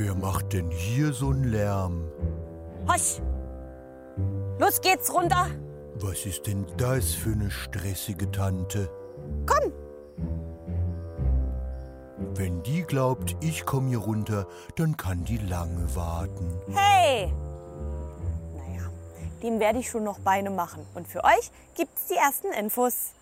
Wer macht denn hier so einen Lärm? Hosch! Los geht's runter. Was ist denn das für eine stressige Tante? Komm, Wenn die glaubt, ich komme hier runter, dann kann die lange warten. hey! Naja, dem werde ich schon noch Beine machen. Und für euch gibt's die ersten Infos.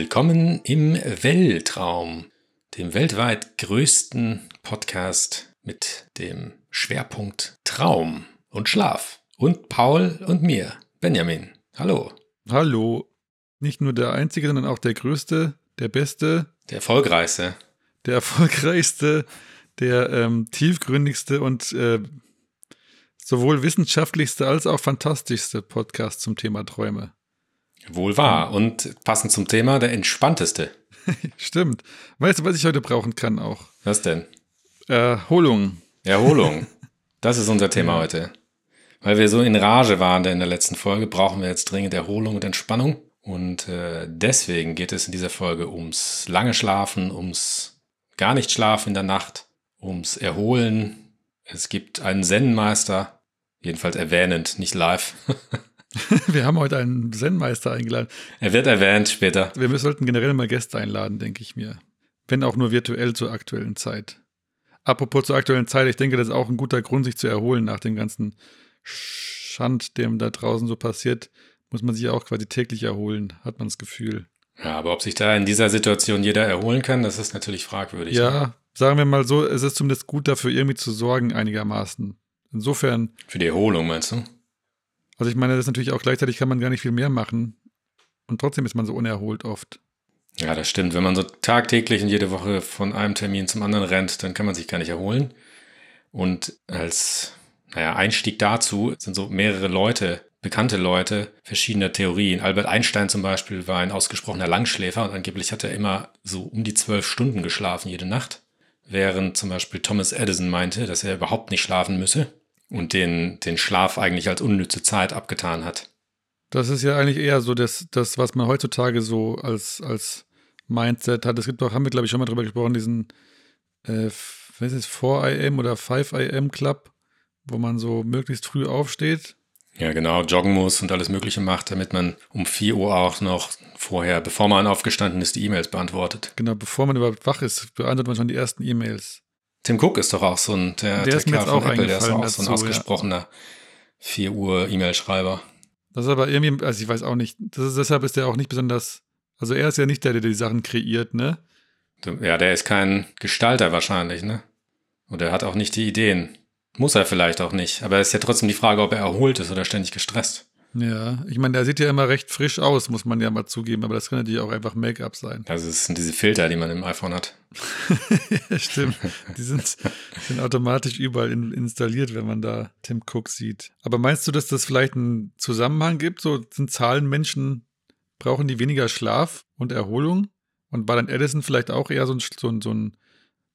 Willkommen im Weltraum, dem weltweit größten Podcast mit dem Schwerpunkt Traum und Schlaf. Und Paul und mir, Benjamin. Hallo. Hallo. Nicht nur der einzige, sondern auch der größte, der beste, Der erfolgreichste. der erfolgreichste, der ähm, tiefgründigste und äh, sowohl wissenschaftlichste als auch fantastischste Podcast zum Thema Träume. Wohl wahr. Und passend zum Thema, der entspannteste. Stimmt. Weißt du, was ich heute brauchen kann auch? Was denn? Erholung. Erholung. Das ist unser Thema heute. Weil wir so in Rage waren in der letzten Folge, brauchen wir jetzt dringend Erholung und Entspannung. Und äh, deswegen geht es in dieser Folge ums lange Schlafen, ums gar nicht Schlafen in der Nacht, ums Erholen. Es gibt einen Zen-Meister, jedenfalls erwähnend, nicht live. Wir haben heute einen Zen-Meister eingeladen. er wird erwähnt später. Wir sollten generell mal Gäste einladen, denke ich mir. Wenn auch nur virtuell zur aktuellen Zeit. Apropos zur aktuellen Zeit, ich denke, das ist auch ein guter Grund, sich zu erholen nach dem ganzen Schand, dem da draußen so passiert. Muss man sich ja auch quasi täglich erholen, hat man das Gefühl. Ja, aber ob sich da in dieser Situation jeder erholen kann, das ist natürlich fragwürdig. Ja, sagen wir mal so, es ist zumindest gut dafür, irgendwie zu sorgen einigermaßen. Insofern, Für die Erholung, meinst du? Also ich meine, das ist natürlich auch gleichzeitig kann man gar nicht viel mehr machen. Und trotzdem ist man so unerholt oft. Ja, das stimmt. Wenn man so tagtäglich und jede Woche von einem Termin zum anderen rennt, dann kann man sich gar nicht erholen. Und als naja, Einstieg dazu sind so mehrere Leute, bekannte Leute verschiedener Theorien. Albert Einstein zum Beispiel war ein ausgesprochener Langschläfer und angeblich hat er immer so um die zwölf Stunden geschlafen jede Nacht. Während zum Beispiel Thomas Edison meinte, dass er überhaupt nicht schlafen müsse und den, den Schlaf eigentlich als unnütze Zeit abgetan hat. Das ist ja eigentlich eher so das, das was man heutzutage so als, als Mindset hat. Es gibt doch, haben wir glaube ich schon mal drüber gesprochen, diesen, äh, was ist es, 4 am oder 5 am Club, wo man so möglichst früh aufsteht. Ja, genau, joggen muss und alles Mögliche macht, damit man um 4 Uhr auch noch vorher, bevor man aufgestanden ist, die E-Mails beantwortet. Genau, bevor man überhaupt wach ist, beantwortet man schon die ersten E-Mails. Tim Cook ist doch auch so ein, der, Der ist mir Kerl jetzt von auch Apple, der ist auch eingefallen so ein dazu, ja. ausgesprochener 4 Uhr E-Mail-Schreiber. Das ist aber irgendwie, also ich weiß auch nicht, ist, deshalb ist der auch nicht besonders, also er ist ja nicht der, der die Sachen kreiert, ne? Ja, der ist kein Gestalter wahrscheinlich, ne? Und er hat auch nicht die Ideen. Muss er vielleicht auch nicht. Aber es ist ja trotzdem die Frage, ob er erholt ist oder ständig gestresst. Ja, ich meine, der sieht ja immer recht frisch aus, muss man ja mal zugeben, aber das kann natürlich auch einfach Make-up sein. Also es sind diese Filter, die man im iPhone hat. ja, stimmt. Die sind, sind automatisch überall in, installiert, wenn man da Tim Cook sieht. Aber meinst du, dass das vielleicht einen Zusammenhang gibt? So sind Zahlenmenschen, brauchen die weniger Schlaf und Erholung? Und war dann Edison vielleicht auch eher so ein, so ein, so ein,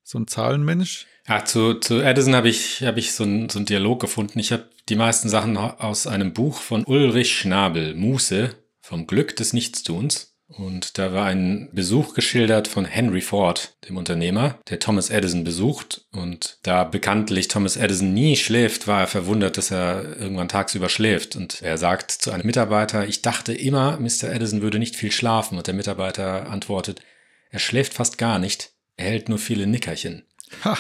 so ein Zahlenmensch? Ach, zu, zu Edison habe ich, hab ich so einen so einen Dialog gefunden. Ich habe die meisten Sachen aus einem Buch von Ulrich Schnabel, Muße, vom Glück des Nichtstuns. Und da war ein Besuch geschildert von Henry Ford, dem Unternehmer, der Thomas Edison besucht. Und da bekanntlich Thomas Edison nie schläft, war er verwundert, dass er irgendwann tagsüber schläft. Und er sagt zu einem Mitarbeiter, ich dachte immer, Mr. Edison würde nicht viel schlafen. Und der Mitarbeiter antwortet, er schläft fast gar nicht, er hält nur viele Nickerchen. Ha!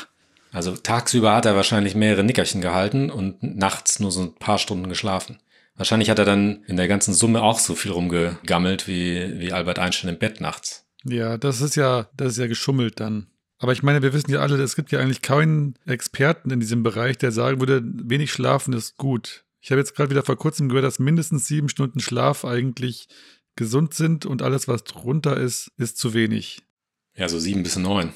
Also tagsüber hat er wahrscheinlich mehrere Nickerchen gehalten und nachts nur so ein paar Stunden geschlafen. Wahrscheinlich hat er dann in der ganzen Summe auch so viel rumgegammelt wie, wie Albert Einstein im Bett nachts. Ja, das ist ja, das ist ja geschummelt dann. Aber ich meine, wir wissen ja alle, es gibt ja eigentlich keinen Experten in diesem Bereich, der sagen würde, wenig schlafen ist gut. Ich habe jetzt gerade wieder vor kurzem gehört, dass mindestens sieben Stunden Schlaf eigentlich gesund sind und alles, was drunter ist, ist zu wenig. Ja, so sieben bis neun.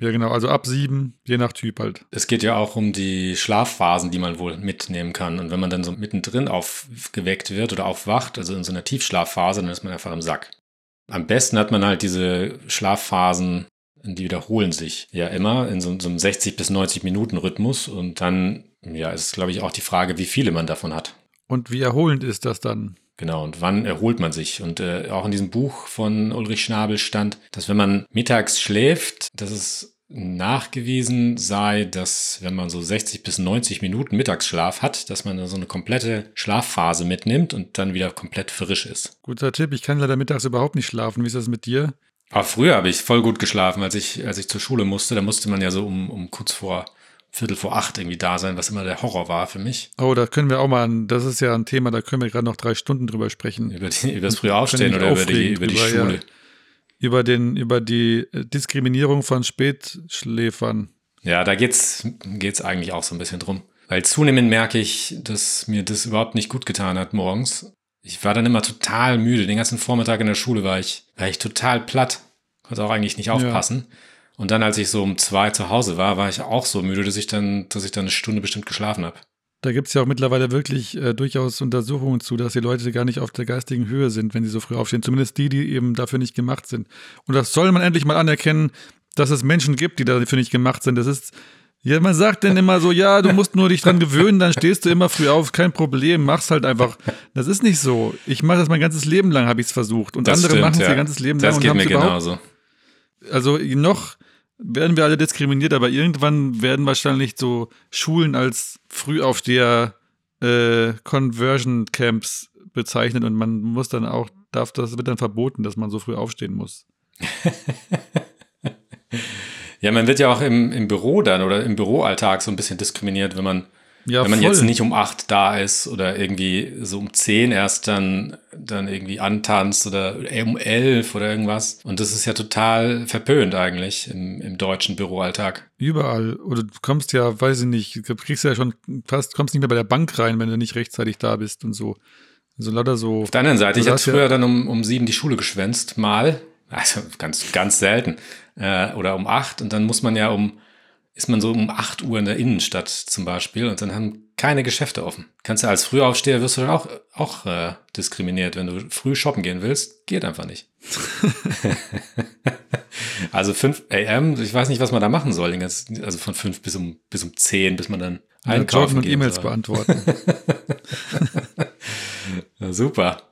Ja, genau, also ab sieben, je nach Typ halt. Es geht ja auch um die Schlafphasen, die man wohl mitnehmen kann. Und wenn man dann so mittendrin aufgeweckt wird oder aufwacht, also in so einer Tiefschlafphase, dann ist man einfach im Sack. Am besten hat man halt diese Schlafphasen, die wiederholen sich ja immer in so, so einem 60 bis 90 Minuten Rhythmus. Und dann, ja, ist glaube ich auch die Frage, wie viele man davon hat. Und wie erholend ist das dann? Genau, und wann erholt man sich? Und äh, auch in diesem Buch von Ulrich Schnabel stand, dass wenn man mittags schläft, dass es nachgewiesen sei, dass wenn man so 60 bis 90 Minuten Mittagsschlaf hat, dass man so eine komplette Schlafphase mitnimmt und dann wieder komplett frisch ist. Guter Tipp, ich kann leider mittags überhaupt nicht schlafen. Wie ist das mit dir? Aber früher habe ich voll gut geschlafen, als ich, als ich zur Schule musste. Da musste man ja so um, um kurz vor Viertel vor acht irgendwie da sein, was immer der Horror war für mich. Oh, da können wir auch mal, das ist ja ein Thema, da können wir gerade noch drei Stunden drüber sprechen. Über, die, über das frühe Aufstehen oder über die, über die drüber, Schule. Ja, über, den, über die äh, Diskriminierung von Spätschläfern. Ja, da geht's, geht's eigentlich auch so ein bisschen drum. Weil zunehmend merke ich, dass mir das überhaupt nicht gut getan hat morgens. Ich war dann immer total müde. Den ganzen Vormittag in der Schule war ich, war ich total platt. Konnte auch eigentlich nicht aufpassen. Ja. Und dann, als ich so um zwei zu Hause war, war ich auch so müde, dass ich dann, dass ich dann eine Stunde bestimmt geschlafen habe. Da gibt es ja auch mittlerweile wirklich äh, durchaus Untersuchungen zu, dass die Leute gar nicht auf der geistigen Höhe sind, wenn sie so früh aufstehen. Zumindest die, die eben dafür nicht gemacht sind. Und das soll man endlich mal anerkennen, dass es Menschen gibt, die dafür nicht gemacht sind. Das ist, ja, man sagt dann immer so, ja, du musst nur dich dran gewöhnen, dann stehst du immer früh auf, kein Problem, mach's halt einfach. Das ist nicht so. Ich mache das mein ganzes Leben lang, habe ich es versucht. Und das andere machen es ja. ihr ganzes Leben das lang geht und mir genauso. Also noch werden wir alle diskriminiert, aber irgendwann werden wahrscheinlich so Schulen als Frühaufsteher äh, Conversion Camps bezeichnet und man muss dann auch, darf das wird dann verboten, dass man so früh aufstehen muss. ja, man wird ja auch im, im Büro dann oder im Büroalltag so ein bisschen diskriminiert, wenn man ja, wenn man voll. jetzt nicht um acht da ist oder irgendwie so um zehn erst dann, dann irgendwie antanzt oder um elf oder irgendwas. Und das ist ja total verpönt eigentlich im, im deutschen Büroalltag. Überall. Oder du kommst ja, weiß ich nicht, du kriegst ja schon fast, kommst nicht mehr bei der Bank rein, wenn du nicht rechtzeitig da bist und so. Also lauter so. Auf der anderen Seite, ich habe früher ja dann um, um sieben die Schule geschwänzt, mal. Also ganz, ganz selten. Äh, oder um acht. Und dann muss man ja um ist man so um 8 Uhr in der Innenstadt zum Beispiel und dann haben keine Geschäfte offen. Kannst du als Frühaufsteher wirst du dann auch, auch äh, diskriminiert. Wenn du früh shoppen gehen willst, geht einfach nicht. also 5 am, ich weiß nicht, was man da machen soll. Also von 5 bis um, bis um 10, bis man dann ja, einkaufen und E-Mails beantworten. ja, super.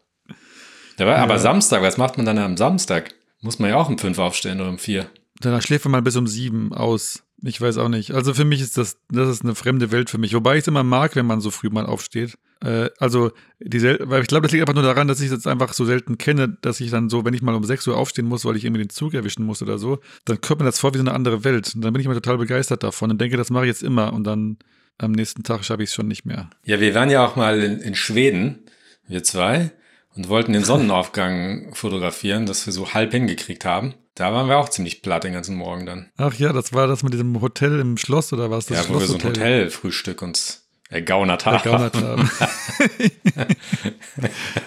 Aber, ja. aber Samstag, was macht man dann am Samstag? Muss man ja auch um 5 aufstehen oder um 4. Danach schläft man mal bis um 7 aus. Ich weiß auch nicht. Also für mich ist das, das ist eine fremde Welt für mich. Wobei ich es immer mag, wenn man so früh mal aufsteht. Äh, also, die weil ich glaube, das liegt einfach nur daran, dass ich es jetzt einfach so selten kenne, dass ich dann so, wenn ich mal um 6 Uhr aufstehen muss, weil ich irgendwie den Zug erwischen muss oder so, dann kommt mir das vor wie so eine andere Welt. Und dann bin ich immer total begeistert davon und denke, das mache ich jetzt immer. Und dann am nächsten Tag schaffe ich es schon nicht mehr. Ja, wir waren ja auch mal in, in Schweden, wir zwei, und wollten den Sonnenaufgang fotografieren, das wir so halb hingekriegt haben. Da waren wir auch ziemlich platt den ganzen Morgen dann. Ach ja, das war das mit diesem Hotel im Schloss oder was? Das ja, wo wir so ein Hotelfrühstück uns ergaunert haben. Ergaunert haben.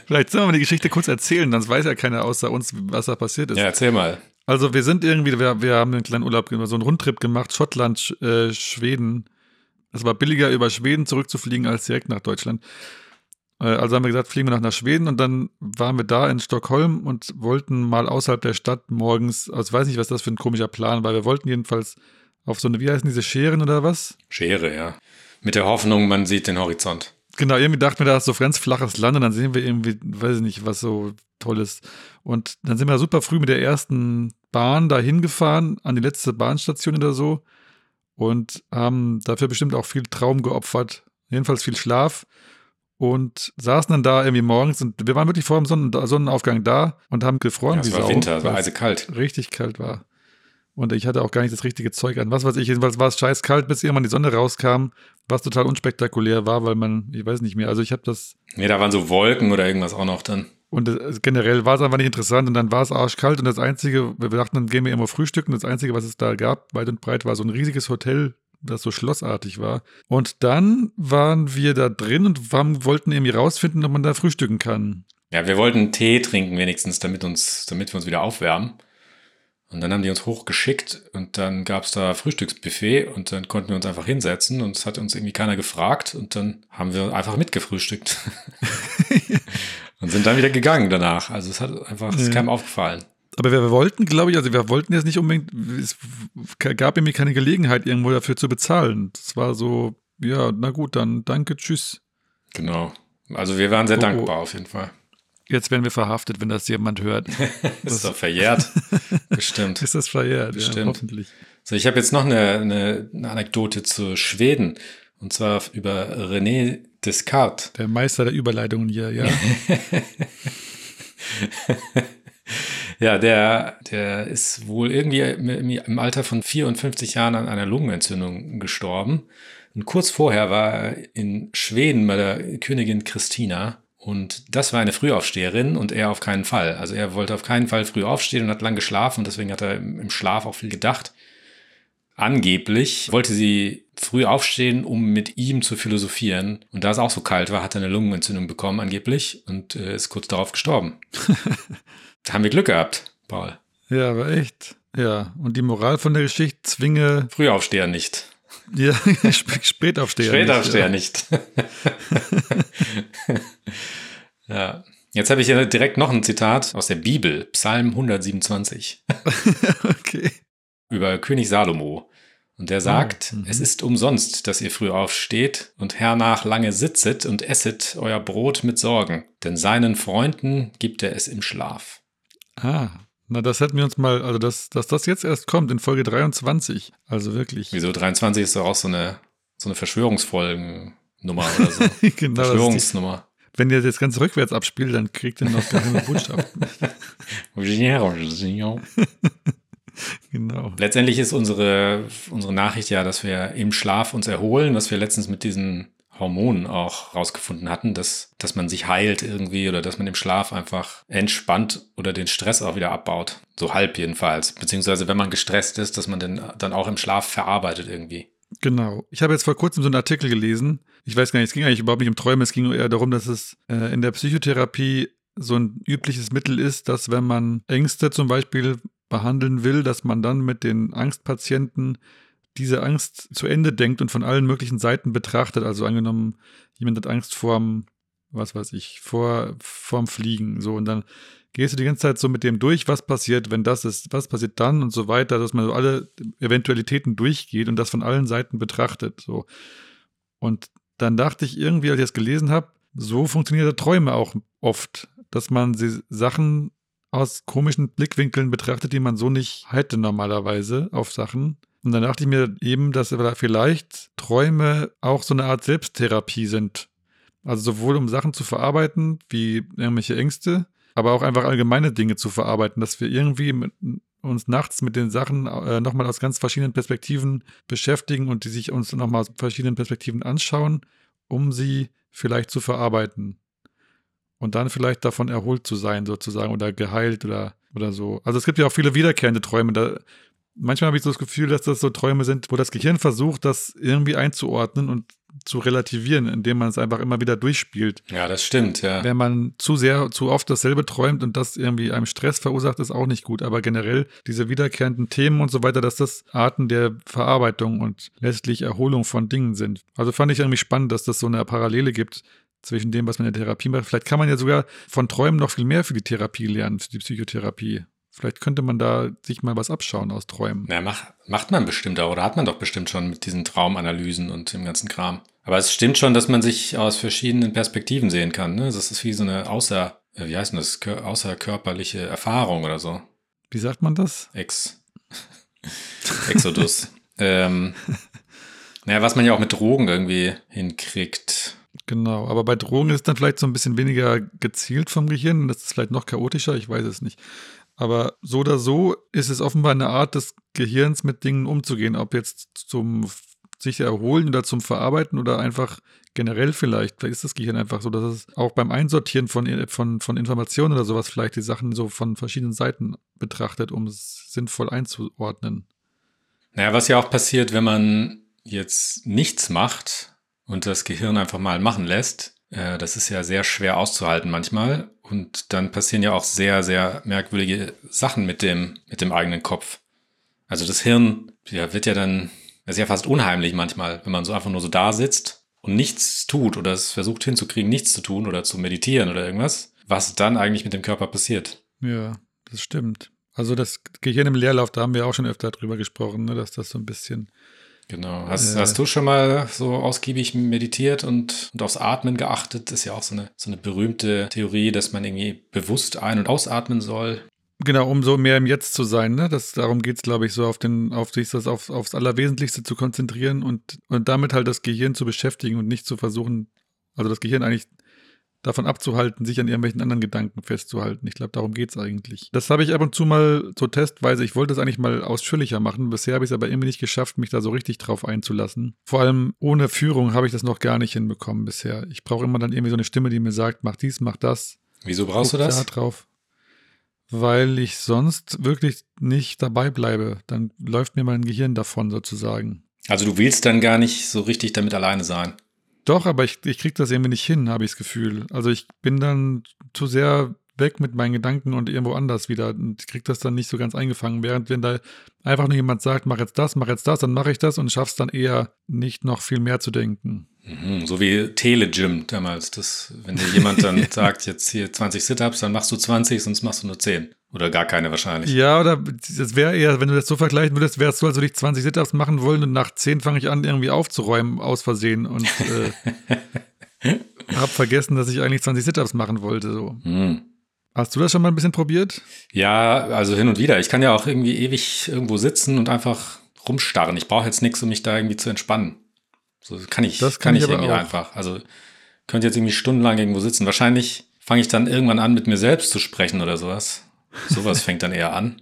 Vielleicht sollen wir mal die Geschichte kurz erzählen, dann weiß ja keiner außer uns, was da passiert ist. Ja, erzähl mal. Also wir sind irgendwie, wir, wir haben einen kleinen Urlaub, so einen Rundtrip gemacht, Schottland, äh, Schweden. Es war billiger, über Schweden zurückzufliegen, als direkt nach Deutschland. Äh, also haben wir gesagt, fliegen wir noch nach Schweden und dann waren wir da in Stockholm und wollten mal außerhalb der Stadt morgens, also ich weiß nicht, was das für ein komischer Plan war, wir wollten jedenfalls auf so eine, wie heißen diese Scheren oder was? Schere, ja. Mit der Hoffnung, man sieht den Horizont. Genau, irgendwie dachten wir, da ist so ganz flaches Land und dann sehen wir irgendwie, weiß ich nicht, was so tolles. Und dann sind wir super früh mit der ersten Bahn da hingefahren, an die letzte Bahnstation oder so und haben dafür bestimmt auch viel Traum geopfert, jedenfalls viel Schlaf und saßen dann da irgendwie morgens und wir waren wirklich vor dem Sonnen Sonnenaufgang da und haben gefroren. Ja, es war Sau, Winter, es war eisekalt. Richtig kalt war. Und ich hatte auch gar nicht das richtige Zeug an. Was weiß ich, jedenfalls war es scheiß kalt, bis irgendwann die Sonne rauskam, was total unspektakulär war, weil man, ich weiß nicht mehr, also ich habe das. Nee, da waren so Wolken oder irgendwas auch noch dann. Und äh, generell war es einfach nicht interessant und dann war es arschkalt und das Einzige, wir dachten, dann gehen wir immer frühstücken. Das Einzige, was es da gab, weit und breit, war so ein riesiges Hotel das so schlossartig war. Und dann waren wir da drin und haben, wollten irgendwie rausfinden, ob man da frühstücken kann. Ja, wir wollten Tee trinken wenigstens, damit, uns, damit wir uns wieder aufwärmen. Und dann haben die uns hochgeschickt und dann gab es da Frühstücksbuffet und dann konnten wir uns einfach hinsetzen und es hat uns irgendwie keiner gefragt und dann haben wir einfach mitgefrühstückt. und sind dann wieder gegangen danach. Also es hat einfach, es ist keinem aufgefallen. Aber wir wollten, glaube ich, also wir wollten jetzt nicht unbedingt, es gab irgendwie keine Gelegenheit, irgendwo dafür zu bezahlen. Das war so, ja, na gut, dann danke, tschüss. Genau. Also wir waren sehr Oh, oh. dankbar auf jeden Fall. Jetzt werden wir verhaftet, wenn das jemand hört. Das ist doch verjährt. Bestimmt. Ist das verjährt? Ja, Bestimmt. hoffentlich. So, ich habe jetzt noch eine, eine, eine Anekdote zu Schweden. Und zwar über René Descartes. Der Meister der Überleitungen hier, ja. Ja, der, der ist wohl irgendwie im, Alter von 54 Jahren an einer Lungenentzündung gestorben. Und kurz vorher war er in Schweden bei der Königin Christina. Und das war eine Frühaufsteherin und er auf keinen Fall. Also er wollte auf keinen Fall früh aufstehen und hat lang geschlafen und deswegen hat er im im Schlaf auch viel gedacht. Angeblich wollte sie früh aufstehen, um mit ihm zu philosophieren. Und da es auch so kalt war, hat er eine Lungenentzündung bekommen, angeblich, und äh, ist kurz darauf gestorben. da haben wir Glück gehabt, Paul. Ja, aber echt. Ja, und die Moral von der Geschichte zwinge, Frühaufsteher nicht. ja, sp- Spätaufsteher. Spätaufsteher nicht, nicht. ja. Jetzt habe ich hier direkt noch ein Zitat aus der Bibel, Psalm 127. Ja. Okay. über König Salomo. Und der sagt, mhm. es ist umsonst, dass ihr früh aufsteht und hernach lange sitzet und esset euer Brot mit Sorgen, denn seinen Freunden gibt er es im Schlaf. Ah, na, das hätten wir uns mal, also dass, dass das jetzt erst kommt in Folge 23. Also wirklich. Wieso 23 ist doch auch so eine, so eine Verschwörungsfolgennummer oder so. genau. Die, Verschwörungsnummer. wenn ihr das ganz rückwärts abspielt, dann kriegt ihr noch geheime Botschaften. genau. Letztendlich ist unsere, unsere Nachricht ja, dass wir im Schlaf uns erholen, was wir letztens mit diesen Hormonen auch rausgefunden hatten, dass, dass man sich heilt irgendwie oder dass man im Schlaf einfach entspannt oder den Stress auch wieder abbaut. So halb jedenfalls. Beziehungsweise wenn man gestresst ist, dass man den dann auch im Schlaf verarbeitet irgendwie. Genau. Ich habe jetzt vor kurzem so einen Artikel gelesen. Ich weiß gar nicht, es ging eigentlich überhaupt nicht um Träume, es ging nur eher darum, dass es äh, in der Psychotherapie so ein übliches Mittel ist, dass wenn man Ängste zum Beispiel behandeln will, dass man dann mit den Angstpatienten diese Angst zu Ende denkt und von allen möglichen Seiten betrachtet. Also angenommen, jemand hat Angst vorm, was weiß ich, vor, vorm Fliegen. So, und dann gehst du die ganze Zeit so mit dem durch, was passiert, wenn das ist, was passiert dann und so weiter, dass man so alle Eventualitäten durchgeht und das von allen Seiten betrachtet. So. Und dann dachte ich irgendwie, als ich das gelesen habe, so funktionieren Träume auch oft, dass man sie Sachen aus komischen Blickwinkeln betrachtet, die man so nicht hätte normalerweise auf Sachen. Und dann dachte ich mir eben, dass vielleicht Träume auch so eine Art Selbsttherapie sind. Also sowohl um Sachen zu verarbeiten, wie irgendwelche Ängste, aber auch einfach allgemeine Dinge zu verarbeiten, dass wir irgendwie mit, uns nachts mit den Sachen äh, nochmal aus ganz verschiedenen Perspektiven beschäftigen und die sich uns nochmal aus verschiedenen Perspektiven anschauen, um sie vielleicht zu verarbeiten. Und dann vielleicht davon erholt zu sein, sozusagen, oder geheilt oder, oder so. Also es gibt ja auch viele wiederkehrende Träume. Da, manchmal habe ich so das Gefühl, dass das so Träume sind, wo das Gehirn versucht, das irgendwie einzuordnen und zu relativieren, indem man es einfach immer wieder durchspielt. Ja, das stimmt, ja. Wenn man zu sehr, zu oft dasselbe träumt und das irgendwie einem Stress verursacht, ist auch nicht gut. Aber generell diese wiederkehrenden Themen und so weiter, dass das Arten der Verarbeitung und letztlich Erholung von Dingen sind. Also fand ich irgendwie spannend, dass das so eine Parallele gibt zwischen dem, was man in der Therapie macht. Vielleicht kann man ja sogar von Träumen noch viel mehr für die Therapie lernen, für die Psychotherapie. Vielleicht könnte man da sich mal was abschauen aus Träumen. Ja, mach, macht man bestimmt auch, oder hat man doch bestimmt schon mit diesen Traumanalysen und dem ganzen Kram. Aber es stimmt schon, dass man sich aus verschiedenen Perspektiven sehen kann. Ne? Das ist wie so eine außer, äh, wie heißt denn das, Kör außerkörperliche Erfahrung oder so. Wie sagt man das? Ex. Exodus. ähm, naja, was man ja auch mit Drogen irgendwie hinkriegt. Genau, aber bei Drogen ist es dann vielleicht so ein bisschen weniger gezielt vom Gehirn. Das ist vielleicht noch chaotischer, ich weiß es nicht. Aber so oder so ist es offenbar eine Art des Gehirns, mit Dingen umzugehen. Ob jetzt zum sich erholen oder zum Verarbeiten oder einfach generell vielleicht. Vielleicht ist das Gehirn einfach so, dass es auch beim Einsortieren von, von, von Informationen oder sowas vielleicht die Sachen so von verschiedenen Seiten betrachtet, um es sinnvoll einzuordnen. Naja, was ja auch passiert, wenn man jetzt nichts macht und das Gehirn einfach mal machen lässt, Äh, das ist ja sehr schwer auszuhalten manchmal. Und dann passieren ja auch sehr, sehr merkwürdige Sachen mit dem, mit dem eigenen Kopf. Also das Hirn ja, wird ja dann, ist ja fast unheimlich manchmal, wenn man so einfach nur so da sitzt und nichts tut oder es versucht hinzukriegen, nichts zu tun oder zu meditieren oder irgendwas, was dann eigentlich mit dem Körper passiert. Ja, das stimmt. Also das Gehirn im Leerlauf, da haben wir auch schon öfter drüber gesprochen, ne, dass das so ein bisschen Genau. Hast, Äh. hast du schon mal so ausgiebig meditiert und, und aufs Atmen geachtet? Das ist ja auch so eine, so eine berühmte Theorie, dass man irgendwie bewusst ein- und ausatmen soll. Genau, um so mehr im Jetzt zu sein, ne? Das, darum geht es, glaube ich, so auf den, auf sich das auf, aufs Allerwesentlichste zu konzentrieren und, und damit halt das Gehirn zu beschäftigen und nicht zu versuchen, also das Gehirn eigentlich davon abzuhalten, sich an irgendwelchen anderen Gedanken festzuhalten. Ich glaube, darum geht es eigentlich. Das habe ich ab und zu mal so testweise. Ich wollte es eigentlich mal ausführlicher machen. Bisher habe ich es aber irgendwie nicht geschafft, mich da so richtig drauf einzulassen. Vor allem ohne Führung habe ich das noch gar nicht hinbekommen bisher. Ich brauche immer dann irgendwie so eine Stimme, die mir sagt, mach dies, mach das. Wieso brauchst du das? Da drauf. Weil ich sonst wirklich nicht dabei bleibe. Dann läuft mir mein Gehirn davon sozusagen. Also du willst dann gar nicht so richtig damit alleine sein. Doch, aber ich, ich kriege das irgendwie nicht hin, habe ich das Gefühl. Also ich bin dann zu sehr weg mit meinen Gedanken und irgendwo anders wieder. Und ich kriege das dann nicht so ganz eingefangen. Während wenn da einfach nur jemand sagt, mach jetzt das, mach jetzt das, dann mache ich das und schaff's dann eher nicht noch viel mehr zu denken. Mhm, so wie Telegym damals. Das, wenn dir jemand dann sagt, jetzt hier 20 Sit-Ups, dann machst du 20, sonst machst du nur 10. Oder gar keine wahrscheinlich. Ja, oder das wäre eher, wenn du das so vergleichen würdest, es so, als würde ich 20 Sit-Ups machen wollen und nach 10 fange ich an, irgendwie aufzuräumen aus Versehen und äh, habe vergessen, dass ich eigentlich 20 Sit-Ups machen wollte. So. Hm. Hast du das schon mal ein bisschen probiert? Ja, also hin und wieder. Ich kann ja auch irgendwie ewig irgendwo sitzen und einfach rumstarren. Ich brauche jetzt nichts, um mich da irgendwie zu entspannen. So kann ich, Das kann kann ich ich irgendwie auch. einfach. Also könnte jetzt irgendwie stundenlang irgendwo sitzen. Wahrscheinlich fange ich dann irgendwann an, mit mir selbst zu sprechen oder sowas. Sowas fängt dann eher an.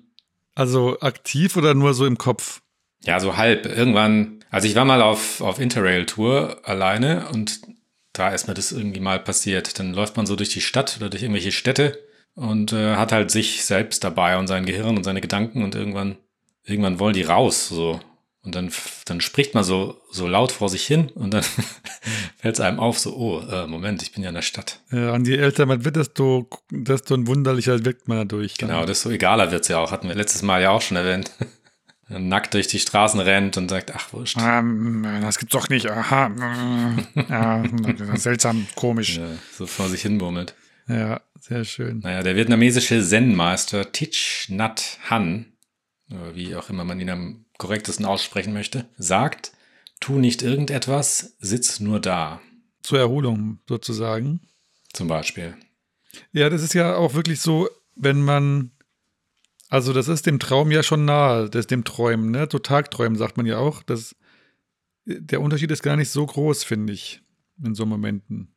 Also aktiv oder nur so im Kopf? Ja, so halb. Irgendwann, also ich war mal auf, auf Interrail-Tour alleine und da ist mir das irgendwie mal passiert. Dann läuft man so durch die Stadt oder durch irgendwelche Städte und äh, hat halt sich selbst dabei und sein Gehirn und seine Gedanken und irgendwann, irgendwann wollen die raus, so. Und dann, dann spricht man so, so laut vor sich hin und dann fällt es einem auf, so, oh, äh, Moment, ich bin ja in der Stadt. Äh, an je älter man wird, desto, desto wunderlicher wirkt man dadurch. dann. Genau, desto egaler wird's ja auch. Hatten wir letztes Mal ja auch schon erwähnt. Nackt durch die Straßen rennt und sagt, ach, wurscht. Ähm, das gibt's doch nicht. Aha. Ja, seltsam, komisch. Ja, so vor sich hin murmelt. Ja, sehr schön. Naja, der vietnamesische Zen-Meister Thich Nhat Hanh, oder wie auch immer man ihn am korrektesten aussprechen möchte, sagt, tu nicht irgendetwas, sitz nur da, Zur Erholung sozusagen. zum Beispiel. Ja, das ist ja auch wirklich so, wenn man, also das ist dem Traum ja schon nahe, das dem Träumen, ne? So Tagträumen sagt man ja auch. Das, der Unterschied ist gar nicht so groß, finde ich, in so Momenten.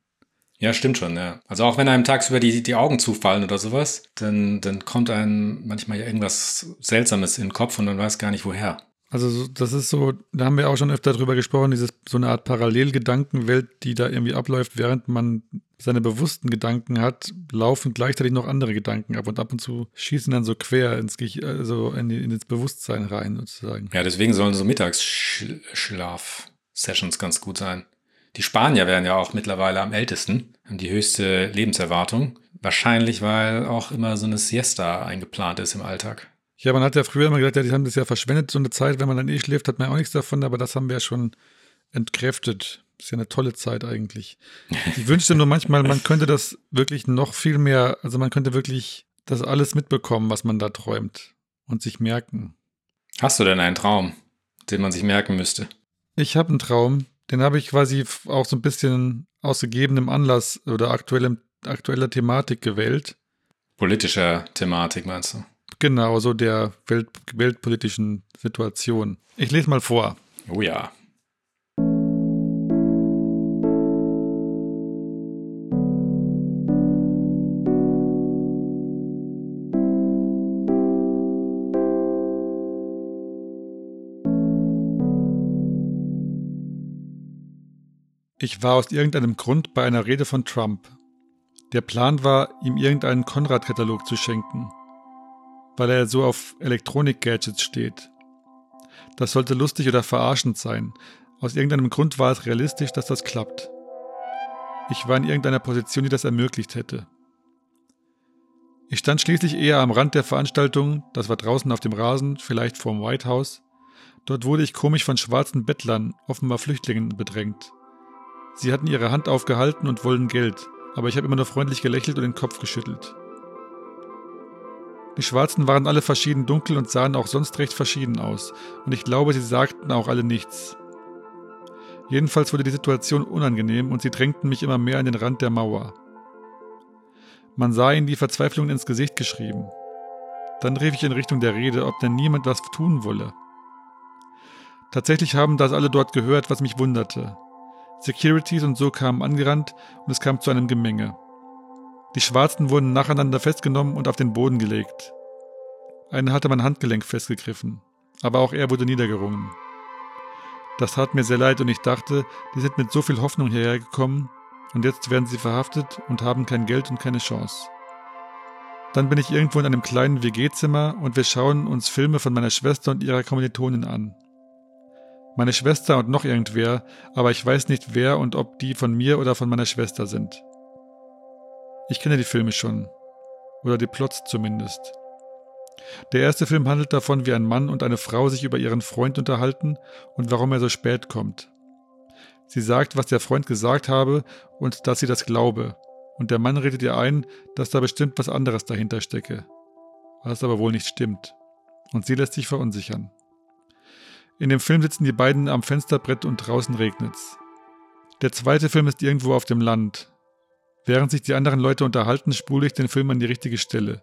Ja, stimmt schon, ja. Also auch wenn einem tagsüber die, die Augen zufallen oder sowas, dann, dann kommt einem manchmal ja irgendwas Seltsames in den Kopf und man weiß gar nicht woher. Also so- das ist so, da haben wir auch schon öfter drüber gesprochen, dieses so eine Art Parallelgedankenwelt, die da irgendwie abläuft, während man seine bewussten Gedanken hat, laufen gleichzeitig noch andere Gedanken ab und ab und zu schießen dann so quer ins, also in, die, ins Bewusstsein rein sozusagen. Ja, deswegen sollen so Mittagsschlaf-Sessions ganz gut sein. Die Spanier werden ja auch mittlerweile am ältesten, haben die höchste Lebenserwartung. Wahrscheinlich, weil auch immer so eine Siesta eingeplant ist im Alltag. Ja, man hat ja früher immer gesagt, ja, die haben das ja verschwendet, so eine Zeit, wenn man dann eh schläft, hat man ja auch nichts davon, aber das haben wir ja schon entkräftet. Ist ja eine tolle Zeit eigentlich. Ich wünschte nur manchmal, man könnte das wirklich noch viel mehr, also man könnte wirklich das alles mitbekommen, was man da träumt und sich merken. Hast du denn einen Traum, den man sich merken müsste? Ich habe einen Traum, den habe ich quasi auch so ein bisschen aus gegebenem Anlass oder aktuellem, aktueller Thematik gewählt. Politischer Thematik, meinst du? Genau, so der Welt, weltpolitischen Situation. Ich lese mal vor. Oh ja. Ich war aus irgendeinem Grund bei einer Rede von Trump. Der Plan war, ihm irgendeinen Konrad-Katalog zu schenken, weil er so auf Elektronik-Gadgets steht. Das sollte lustig oder verarschend sein. Aus irgendeinem Grund war es realistisch, dass das klappt. Ich war in irgendeiner Position, die das ermöglicht hätte. Ich stand schließlich eher am Rand der Veranstaltung, das war draußen auf dem Rasen, vielleicht vorm White House. Dort wurde ich komisch von schwarzen Bettlern, offenbar Flüchtlingen, bedrängt. Sie hatten ihre Hand aufgehalten und wollten Geld, aber ich habe immer nur freundlich gelächelt und den Kopf geschüttelt. Die Schwarzen waren alle verschieden dunkel und sahen auch sonst recht verschieden aus, und ich glaube, sie sagten auch alle nichts. Jedenfalls wurde die Situation unangenehm und sie drängten mich immer mehr an den Rand der Mauer. Man sah ihnen die Verzweiflung ins Gesicht geschrieben. Dann rief ich in Richtung der Rede, ob denn niemand was tun wolle. Tatsächlich haben das alle dort gehört, was mich wunderte. Securities und so kamen angerannt und es kam zu einem Gemenge. Die Schwarzen wurden nacheinander festgenommen und auf den Boden gelegt. Einer hatte mein Handgelenk festgegriffen, aber auch er wurde niedergerungen. Das tat mir sehr leid und ich dachte, die sind mit so viel Hoffnung hierher gekommen und jetzt werden sie verhaftet und haben kein Geld und keine Chance. Dann bin ich irgendwo in einem kleinen WG-Zimmer und wir schauen uns Filme von meiner Schwester und ihrer Kommilitonin an. Meine Schwester und noch irgendwer, aber ich weiß nicht wer und ob die von mir oder von meiner Schwester sind. Ich kenne die Filme schon. Oder die Plots zumindest. Der erste Film handelt davon, wie ein Mann und eine Frau sich über ihren Freund unterhalten und warum er so spät kommt. Sie sagt, was der Freund gesagt habe und dass sie das glaube. Und der Mann redet ihr ein, dass da bestimmt was anderes dahinter stecke. Was aber wohl nicht stimmt. Und sie lässt sich verunsichern. In dem Film sitzen die beiden am Fensterbrett und draußen regnet's. Der zweite Film ist irgendwo auf dem Land, Während sich die anderen Leute unterhalten, spule ich den Film an die richtige Stelle.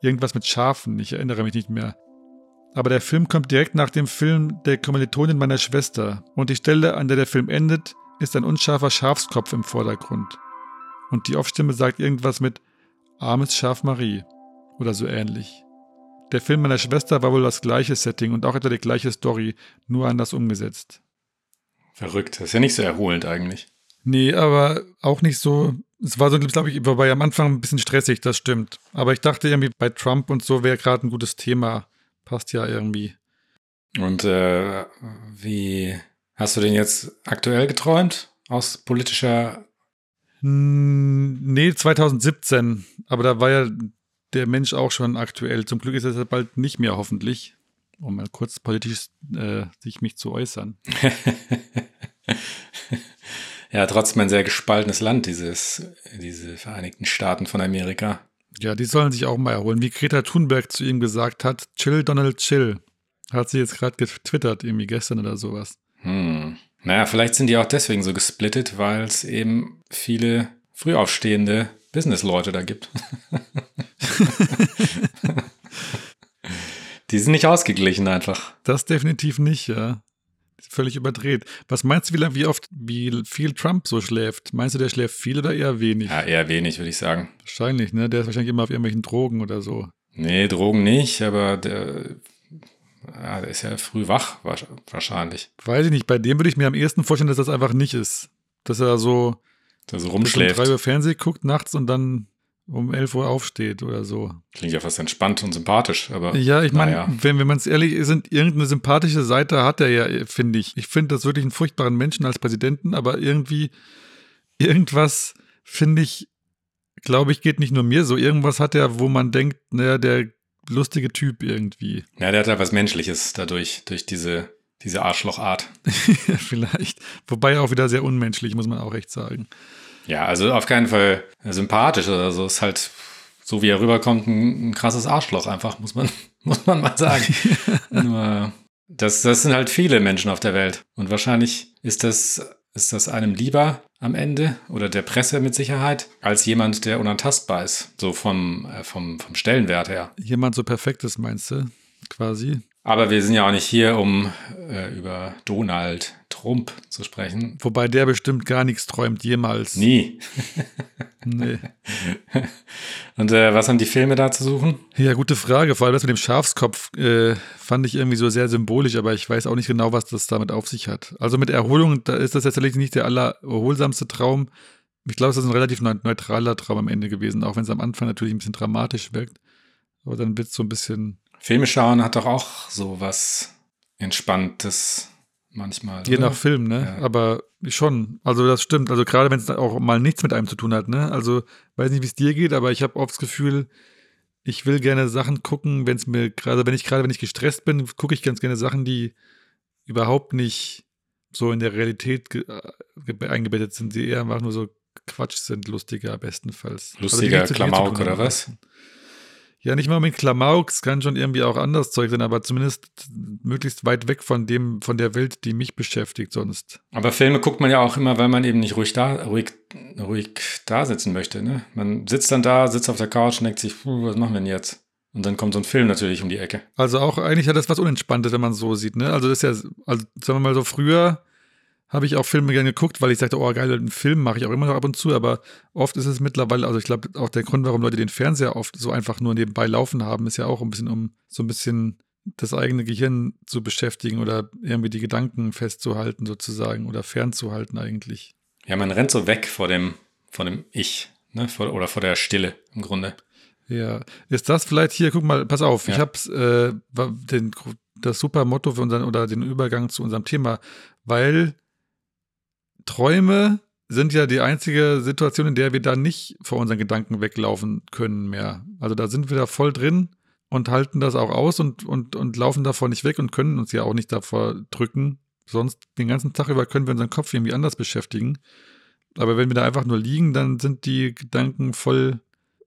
Irgendwas mit Schafen, ich erinnere mich nicht mehr. Aber der Film kommt direkt nach dem Film der Kommilitonin meiner Schwester und die Stelle, an der der Film endet, ist ein unscharfer Schafskopf im Vordergrund. Und die Off-Stimme sagt irgendwas mit Armes Schaf Marie oder so ähnlich. Der Film meiner Schwester war wohl das gleiche Setting und auch etwa die gleiche Story, nur anders umgesetzt. Verrückt, das ist ja nicht so erholend eigentlich. Nee, aber auch nicht so es war so, glaube ich, war am Anfang ein bisschen stressig, das stimmt. Aber ich dachte irgendwie, bei Trump und so wäre gerade ein gutes Thema. Passt ja irgendwie. Und äh, wie hast du den jetzt aktuell geträumt? Aus politischer. Nee, 2017. Aber da war ja der Mensch auch schon aktuell. Zum Glück ist er bald nicht mehr, hoffentlich. Um mal kurz politisch äh, sich mich zu äußern. ja trotzdem ein sehr gespaltenes Land, dieses, diese Vereinigten Staaten von Amerika. Ja, die sollen sich auch mal erholen. Wie Greta Thunberg zu ihm gesagt hat, chill Donald chill. Hat sie jetzt gerade getwittert, irgendwie gestern oder sowas. Hm. Naja, vielleicht sind die auch deswegen so gesplittet, weil es eben viele frühaufstehende Businessleute da gibt. die sind nicht ausgeglichen einfach. Das definitiv nicht, ja völlig überdreht. Was meinst du, wie, wie oft, wie viel Trump so schläft? Meinst du, der schläft viel oder eher wenig? Ja, eher wenig, würde ich sagen. Wahrscheinlich, ne? Der ist wahrscheinlich immer auf irgendwelchen Drogen oder so. Nee, Drogen nicht, aber der, ja, der ist ja früh wach, wahrscheinlich. Weiß ich nicht. Bei dem würde ich mir am ehesten vorstellen, dass das einfach nicht ist. Dass er so, dass er so rumschläft. Um drei Uhr Fernsehen guckt nachts und dann um 11 Uhr aufsteht oder so. Klingt ja fast entspannt und sympathisch, aber. Ja, ich meine, ja. wenn, wenn man es ehrlich ist, irgendeine sympathische Seite hat er ja, finde ich. Ich finde das wirklich einen furchtbaren Menschen als Präsidenten, aber irgendwie, irgendwas, finde ich, glaube ich, geht nicht nur mir so. Irgendwas hat er, wo man denkt, naja, der lustige Typ irgendwie. Ja, der hat ja was Menschliches dadurch, durch diese, diese Arschlochart. Vielleicht. Wobei auch wieder sehr unmenschlich, muss man auch echt sagen. Ja, also auf keinen Fall sympathisch oder so. Ist halt so, wie er rüberkommt, ein, ein krasses Arschloch einfach, muss man, muss man mal sagen. Nur, das, das sind halt viele Menschen auf der Welt. Und wahrscheinlich ist das, ist das einem lieber am Ende oder der Presse mit Sicherheit als jemand, der unantastbar ist. So vom, äh, vom, vom Stellenwert her. Jemand so perfektes, meinst du? Quasi. Aber wir sind ja auch nicht hier, um äh, über Donald Trump zu sprechen. Wobei der bestimmt gar nichts träumt, jemals. Nie. nee. Und äh, was haben die Filme da zu suchen? Ja, gute Frage. Vor allem das mit dem Schafskopf äh, fand ich irgendwie so sehr symbolisch, aber ich weiß auch nicht genau, was das damit auf sich hat. Also mit Erholung, da ist das tatsächlich nicht der allererholsamste Traum. Ich glaube, es ist ein relativ neutraler Traum am Ende gewesen, auch wenn es am Anfang natürlich ein bisschen dramatisch wirkt. Aber dann wird es so ein bisschen Filme schauen hat doch auch so was Entspanntes manchmal. Je oder? nach Film, ne? Ja. Aber schon. Also das stimmt. Also gerade wenn es auch mal nichts mit einem zu tun hat, ne? Also weiß nicht, wie es dir geht, aber ich habe oft das Gefühl, ich will gerne Sachen gucken, wenn es mir gerade, wenn ich gerade, wenn ich gestresst bin, gucke ich ganz gerne Sachen, die überhaupt nicht so in der Realität ge eingebettet sind, die eher einfach nur so Quatsch sind, lustiger bestenfalls. Also Lustiger zu Klamauk oder was? Ja, nicht mal mit Klamauk, es kann schon irgendwie auch anders Zeug sein, aber zumindest möglichst weit weg von dem, von der Welt, die mich beschäftigt sonst. Aber Filme guckt man ja auch immer, weil man eben nicht ruhig da, ruhig, ruhig da sitzen möchte. Ne? Man sitzt dann da, sitzt auf der Couch und denkt sich, puh, was machen wir denn jetzt? Und dann kommt so ein Film natürlich um die Ecke. Also auch eigentlich hat das was Unentspanntes, wenn man es so sieht, ne? Also das ist ja, also sagen wir mal so, früher habe ich auch Filme gerne geguckt, weil ich sagte, oh geil, einen Film mache ich auch immer noch ab und zu, aber oft ist es mittlerweile, also ich glaube auch der Grund, warum Leute den Fernseher oft so einfach nur nebenbei laufen haben, ist ja auch ein bisschen, um so ein bisschen das eigene Gehirn zu beschäftigen oder irgendwie die Gedanken festzuhalten sozusagen oder fernzuhalten eigentlich. Ja, man rennt so weg vor dem, vor dem Ich, ne? Vor, oder vor der Stille im Grunde. Ja, ist das vielleicht hier, guck mal, pass auf, ich Ja. hab's, äh, wa- den, das super Motto für unseren, oder den Übergang zu unserem Thema, weil Träume sind ja die einzige Situation, in der wir da nicht vor unseren Gedanken weglaufen können mehr. Also da sind wir da voll drin und halten das auch aus und, und, und laufen davor nicht weg und können uns ja auch nicht davor drücken. Sonst den ganzen Tag über können wir unseren Kopf irgendwie anders beschäftigen. Aber wenn wir da einfach nur liegen, dann sind die Gedanken voll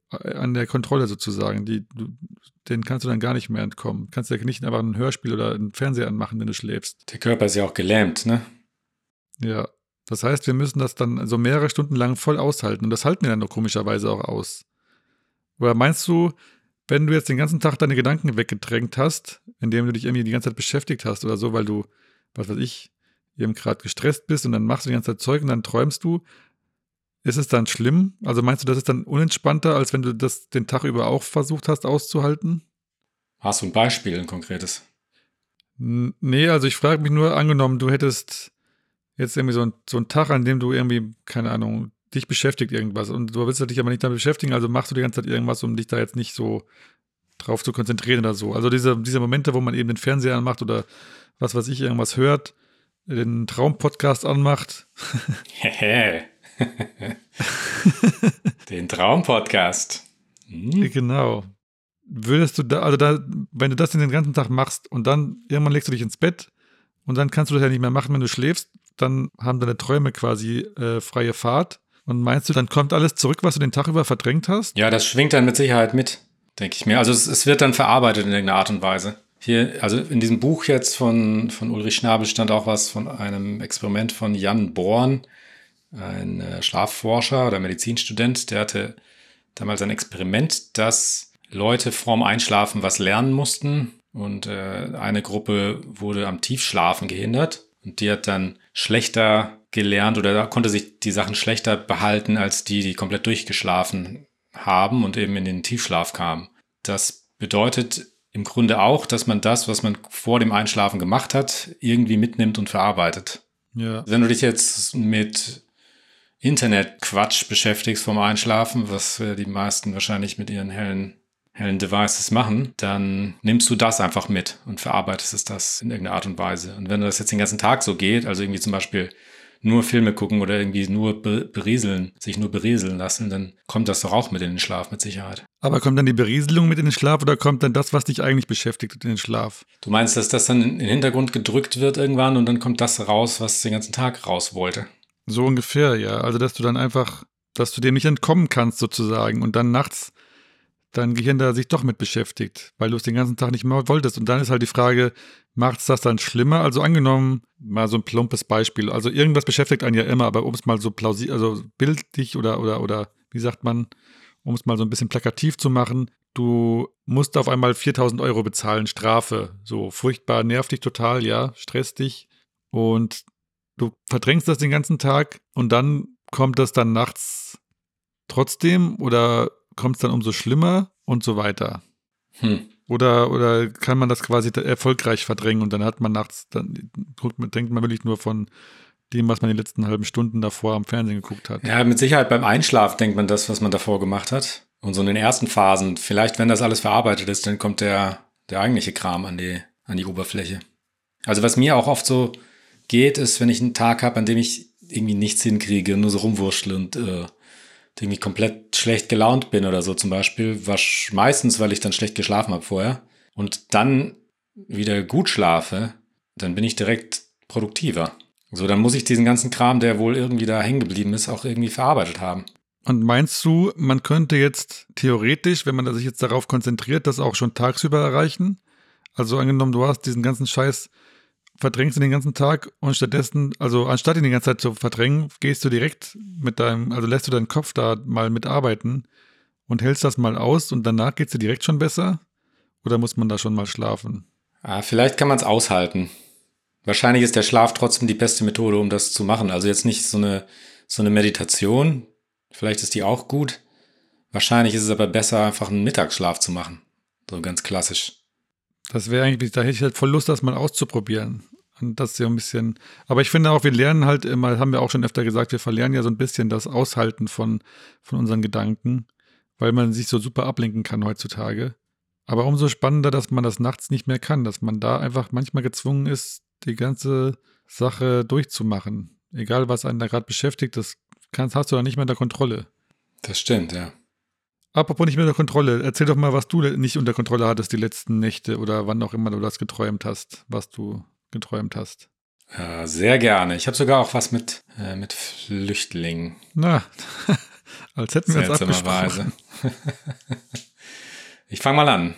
an der Kontrolle sozusagen. Die, du, den kannst du dann gar nicht mehr entkommen. Kannst ja nicht einfach ein Hörspiel oder einen Fernseher anmachen, wenn du schläfst. Der Körper ist ja auch gelähmt, ne? Ja. Das heißt, wir müssen das dann so mehrere Stunden lang voll aushalten. Und das halten wir dann doch komischerweise auch aus. Oder meinst du, wenn du jetzt den ganzen Tag deine Gedanken weggedrängt hast, indem du dich irgendwie die ganze Zeit beschäftigt hast oder so, weil du, was weiß ich, eben gerade gestresst bist und dann machst du die ganze Zeit Zeug und dann träumst du, ist es dann schlimm? Also meinst du, das ist dann unentspannter, als wenn du das den Tag über auch versucht hast auszuhalten? Hast du ein Beispiel, ein konkretes? N- Nee, also ich frage mich nur, angenommen, du hättest jetzt irgendwie so, ein, so einen Tag, an dem du irgendwie, keine Ahnung, dich beschäftigt irgendwas und du willst dich aber nicht damit beschäftigen, also machst du die ganze Zeit irgendwas, um dich da jetzt nicht so drauf zu konzentrieren oder so. Also diese, diese Momente, wo man eben den Fernseher anmacht oder was weiß ich, irgendwas hört, den Traumpodcast anmacht. Den Traumpodcast. Hm? Genau. Würdest du da, also da, wenn du das den ganzen Tag machst und dann irgendwann legst du dich ins Bett und dann kannst du das ja nicht mehr machen, wenn du schläfst, dann haben deine Träume quasi äh, freie Fahrt. Und meinst du, dann kommt alles zurück, was du den Tag über verdrängt hast? Ja, das schwingt dann mit Sicherheit mit, denke ich mir. Also es, es wird dann verarbeitet in irgendeiner Art und Weise. Hier, also in diesem Buch jetzt von, von Ulrich Schnabel stand auch was von einem Experiment von Jan Born, ein äh, Schlafforscher oder Medizinstudent, der hatte damals ein Experiment, dass Leute vorm Einschlafen was lernen mussten und äh, eine Gruppe wurde am Tiefschlafen gehindert und die hat dann schlechter gelernt oder da konnte sich die Sachen schlechter behalten als die, die komplett durchgeschlafen haben und eben in den Tiefschlaf kamen. Das bedeutet im Grunde auch, dass man das, was man vor dem Einschlafen gemacht hat, irgendwie mitnimmt und verarbeitet. Ja. Wenn du dich jetzt mit Internetquatsch beschäftigst vorm Einschlafen, was äh, die meisten wahrscheinlich mit ihren hellen Devices machen, dann nimmst du das einfach mit und verarbeitest es das in irgendeiner Art und Weise. Und wenn das jetzt den ganzen Tag so geht, also irgendwie zum Beispiel nur Filme gucken oder irgendwie nur be berieseln, sich nur berieseln lassen, dann kommt das doch auch mit in den Schlaf mit Sicherheit. Aber kommt dann die Berieselung mit in den Schlaf oder kommt dann das, was dich eigentlich beschäftigt, in den Schlaf? Du meinst, dass das dann in den Hintergrund gedrückt wird irgendwann und dann kommt das raus, was den ganzen Tag raus wollte? So ungefähr, ja. Also, dass du dann einfach, dass du dem nicht entkommen kannst, sozusagen, und dann nachts dein Gehirn da sich doch mit beschäftigt, weil du es den ganzen Tag nicht mehr wolltest. Und dann ist halt die Frage, macht es das dann schlimmer? Also angenommen, mal so ein plumpes Beispiel. Also irgendwas beschäftigt einen ja immer, aber um es mal so plausibel, also bildlich oder, oder, oder, wie sagt man, um es mal so ein bisschen plakativ zu machen, du musst auf einmal 4000 Euro bezahlen, Strafe. So furchtbar, nervt dich total, ja, stresst dich. Und du verdrängst das den ganzen Tag und dann kommt das dann nachts trotzdem oder kommt es dann umso schlimmer und so weiter. Hm. Oder, oder kann man das quasi erfolgreich verdrängen und dann hat man nachts, dann denkt man wirklich nur von dem, was man die letzten halben Stunden davor am Fernsehen geguckt hat. Ja, mit Sicherheit beim Einschlaf denkt man das, was man davor gemacht hat. Und so in den ersten Phasen, vielleicht wenn das alles verarbeitet ist, dann kommt der, der eigentliche Kram an die, an die Oberfläche. Also was mir auch oft so geht, ist, wenn ich einen Tag habe, an dem ich irgendwie nichts hinkriege, nur so rumwurschtle und äh, irgendwie komplett schlecht gelaunt bin oder so zum Beispiel. Was meistens, weil ich dann schlecht geschlafen habe vorher. Und dann wieder gut schlafe, dann bin ich direkt produktiver. So, dann muss ich diesen ganzen Kram, der wohl irgendwie da hängen geblieben ist, auch irgendwie verarbeitet haben. Und meinst du, man könnte jetzt theoretisch, wenn man sich jetzt darauf konzentriert, das auch schon tagsüber erreichen? Also angenommen, du hast diesen ganzen Scheiß, verdrängst du den ganzen Tag und stattdessen, also anstatt ihn die ganze Zeit zu verdrängen, gehst du direkt mit deinem, also lässt du deinen Kopf da mal mitarbeiten und hältst das mal aus und danach geht es dir direkt schon besser? Oder muss man da schon mal schlafen? Ah, vielleicht kann man es aushalten. Wahrscheinlich ist der Schlaf trotzdem die beste Methode, um das zu machen. Also jetzt nicht so eine, so eine Meditation. Vielleicht ist die auch gut. Wahrscheinlich ist es aber besser, einfach einen Mittagsschlaf zu machen. So ganz klassisch. Das wäre eigentlich, da hätte ich halt voll Lust, das mal auszuprobieren. Und das ist ja ein bisschen, aber ich finde auch, wir lernen halt immer, haben wir auch schon öfter gesagt, wir verlernen ja so ein bisschen das Aushalten von, von unseren Gedanken, weil man sich so super ablenken kann heutzutage. Aber umso spannender, dass man das nachts nicht mehr kann, dass man da einfach manchmal gezwungen ist, die ganze Sache durchzumachen. Egal, was einen da gerade beschäftigt, das kannst, hast du da nicht mehr in der Kontrolle. Das stimmt, ja. Apropos nicht mehr unter Kontrolle, erzähl doch mal, was du nicht unter Kontrolle hattest die letzten Nächte oder wann auch immer du das geträumt hast, was du geträumt hast. Ja, sehr gerne. Ich habe sogar auch was mit, äh, mit Flüchtlingen. Na, als hätten wir uns abgesprochen. ich fange mal an.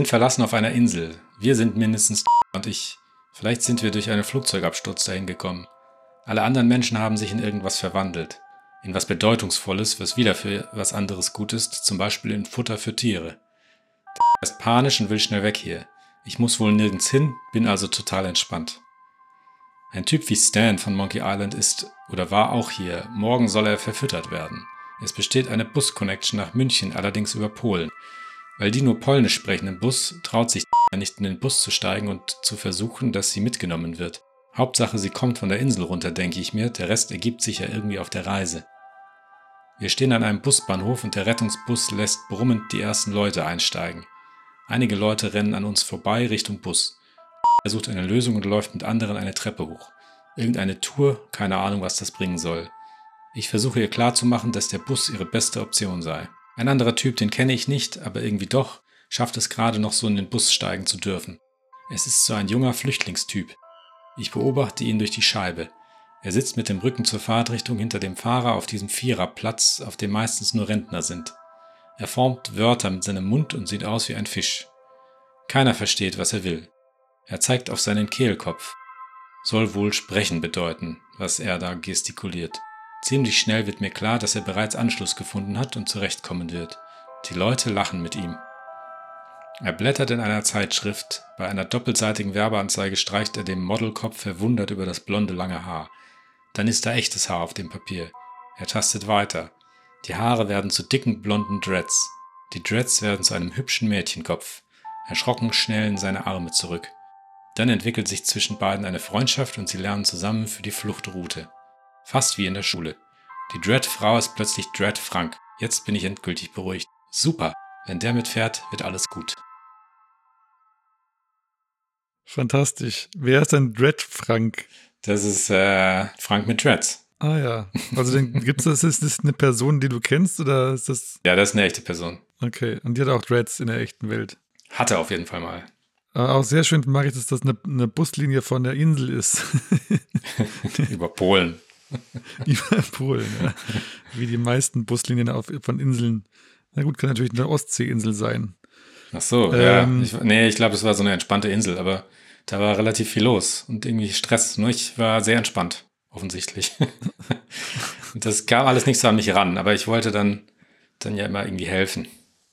Sind verlassen auf einer Insel. Wir sind mindestens und ich. Vielleicht sind wir durch einen Flugzeugabsturz dahin gekommen. Alle anderen Menschen haben sich in irgendwas verwandelt. In was Bedeutungsvolles, was wieder für was anderes gut ist, zum Beispiel in Futter für Tiere. Der ist panisch und will schnell weg hier. Ich muss wohl nirgends hin, bin also total entspannt. Ein Typ wie Stan von Monkey Island ist oder war auch hier. Morgen soll er verfüttert werden. Es besteht eine Bus-Connection nach München, allerdings über Polen. Weil die nur Polnisch sprechen im Bus, traut sich nicht in den Bus zu steigen und zu versuchen, dass sie mitgenommen wird. Hauptsache, sie kommt von der Insel runter, denke ich mir, der Rest ergibt sich ja irgendwie auf der Reise. Wir stehen an einem Busbahnhof und der Rettungsbus lässt brummend die ersten Leute einsteigen. Einige Leute rennen an uns vorbei Richtung Bus. Er sucht eine Lösung und läuft mit anderen eine Treppe hoch. Irgendeine Tour, keine Ahnung, was das bringen soll. Ich versuche ihr klarzumachen, dass der Bus ihre beste Option sei. Ein anderer Typ, den kenne ich nicht, aber irgendwie doch, schafft es gerade noch so in den Bus steigen zu dürfen. Es ist so ein junger Flüchtlingstyp. Ich beobachte ihn durch die Scheibe. Er sitzt mit dem Rücken zur Fahrtrichtung hinter dem Fahrer auf diesem Viererplatz, auf dem meistens nur Rentner sind. Er formt Wörter mit seinem Mund und sieht aus wie ein Fisch. Keiner versteht, was er will. Er zeigt auf seinen Kehlkopf. Soll wohl sprechen bedeuten, was er da gestikuliert. Ziemlich schnell wird mir klar, dass er bereits Anschluss gefunden hat und zurechtkommen wird. Die Leute lachen mit ihm. Er blättert in einer Zeitschrift. Bei einer doppelseitigen Werbeanzeige streicht er dem Modelkopf verwundert über das blonde lange Haar. Dann ist da echtes Haar auf dem Papier. Er tastet weiter. Die Haare werden zu dicken blonden Dreads. Die Dreads werden zu einem hübschen Mädchenkopf. Erschrocken schnellen seine Arme zurück. Dann entwickelt sich zwischen beiden eine Freundschaft und sie lernen zusammen für die Fluchtroute. Fast wie in der Schule. Die Dread-Frau ist plötzlich Dread Frank. Jetzt bin ich endgültig beruhigt. Super. Wenn der mitfährt, wird alles gut. Fantastisch. Wer ist denn Dread Frank? Das ist äh, Frank mit Dreads. Ah ja. Also dann gibt's das, ist das eine Person, die du kennst oder ist das. Ja, das ist eine echte Person. Okay. Und die hat auch Dreads in der echten Welt. Hatte auf jeden Fall mal. Aber auch sehr schön mag ich, dass das eine, eine Buslinie von der Insel ist. Über Polen. Über Polen, ja. Wie die meisten Buslinien auf, von Inseln. Na gut, kann natürlich eine Ostseeinsel sein. Ach so, ähm, ja. Ich, nee, ich glaube, es war so eine entspannte Insel, aber da war relativ viel los und irgendwie Stress. Nur ich war sehr entspannt, offensichtlich. das kam alles nicht so an mich ran, aber ich wollte dann, dann ja immer irgendwie helfen.